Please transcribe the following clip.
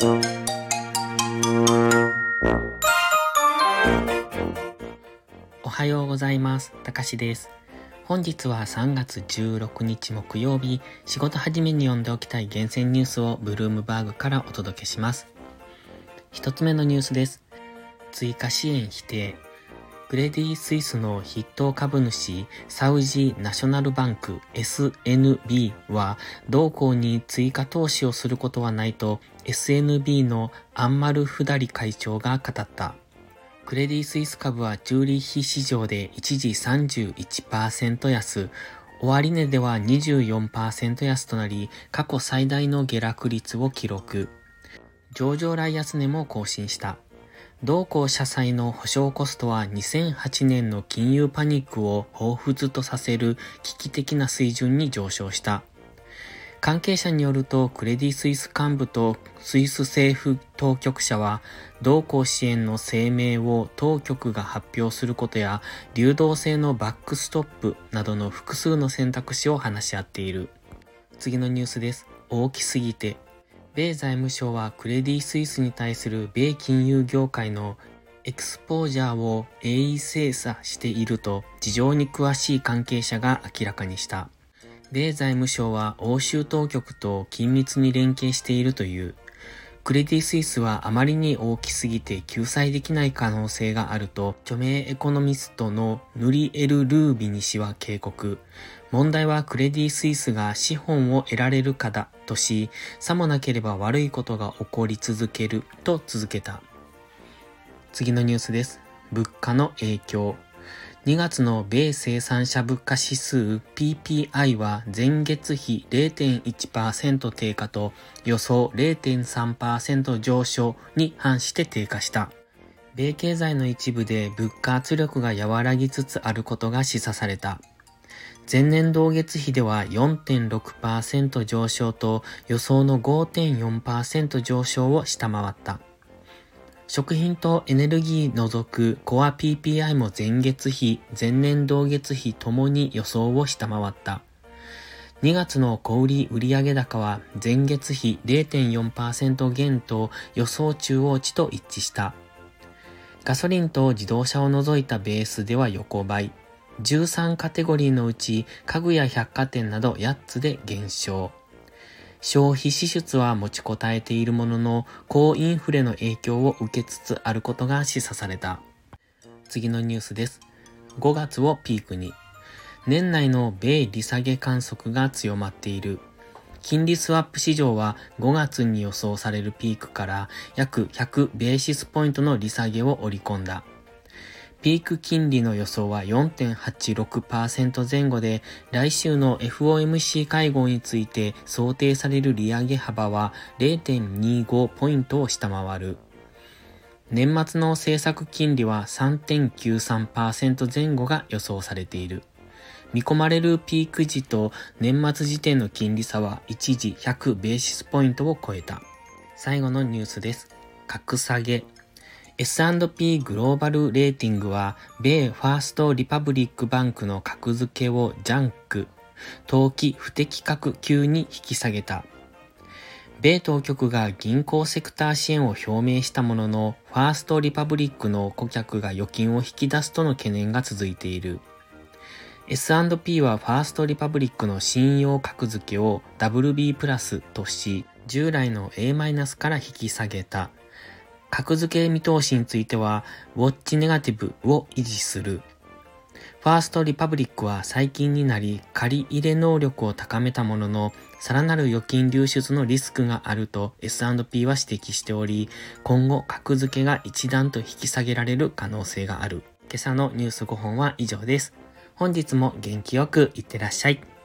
おはようございます。たかしです。本日は3月16日木曜日、仕事始めに読んでおきたい厳選ニュースをブルームバーグからお届けします。一つ目のニュースです。追加支援否定。クレディ・スイスの筆頭株主サウジ・ナショナルバンク SNB は同行に追加投資をすることはないと SNB のアンマル・フダリ会長が語った。クレディ・スイス株はチューリッヒ市場で一時31%安、終値では24%安となり、過去最大の下落率を記録。上場来安値も更新した。同行社債の保証コストは2008年の金融パニックを彷彿とさせる危機的な水準に上昇した。関係者によると、クレディ・スイス幹部とスイス政府当局者は、同行支援の声明を当局が発表することや、流動性のバックストップなどの複数の選択肢を話し合っている。次のニュースです。大きすぎて米財務省はクレディ・スイスに対する米金融業界のエクスポージャーを鋭意精査していると事情に詳しい関係者が明らかにした。米財務省は欧州当局と緊密に連携しているという。クレディ・スイスはあまりに大きすぎて救済できない可能性があると著名エコノミストのヌリエル・ルービニ氏は警告。問題はクレディ・スイスが資本を得られるかだとし、さもなければ悪いことが起こり続けると続けた。次のニュースです。物価の影響。2月の米生産者物価指数 PPI は前月比0.1%低下と予想0.3%上昇に反して低下した。米経済の一部で物価圧力が和らぎつつあることが示唆された。前年同月比では4.6%上昇と予想の5.4%上昇を下回った。食品とエネルギー除くコア PPI も前月比、前年同月比ともに予想を下回った。2月の小売売上高は前月比0.4%減と予想中央値と一致した。ガソリンと自動車を除いたベースでは横ばい。13カテゴリーのうち家具や百貨店など8つで減少。消費支出は持ちこたえているものの、高インフレの影響を受けつつあることが示唆された。次のニュースです。5月をピークに。年内の米利下げ観測が強まっている。金利スワップ市場は5月に予想されるピークから約100ベーシスポイントの利下げを織り込んだ。ピーク金利の予想は4.86%前後で、来週の FOMC 会合について想定される利上げ幅は0.25ポイントを下回る。年末の政策金利は3.93%前後が予想されている。見込まれるピーク時と年末時点の金利差は一時100ベーシスポイントを超えた。最後のニュースです。格下げ。S&P グローバルレーティングは、米ファーストリパブリックバンクの格付けをジャンク、投機不適格級に引き下げた。米当局が銀行セクター支援を表明したものの、ファーストリパブリックの顧客が預金を引き出すとの懸念が続いている。S&P はファーストリパブリックの信用格付けを WB プラスとし、従来の A- から引き下げた。格付け見通しについては、ウォッチネガティブを維持する。ファーストリパブリックは最近になり借り入れ能力を高めたものの、さらなる預金流出のリスクがあると S&P は指摘しており、今後格付けが一段と引き下げられる可能性がある。今朝のニュース5本は以上です。本日も元気よくいってらっしゃい。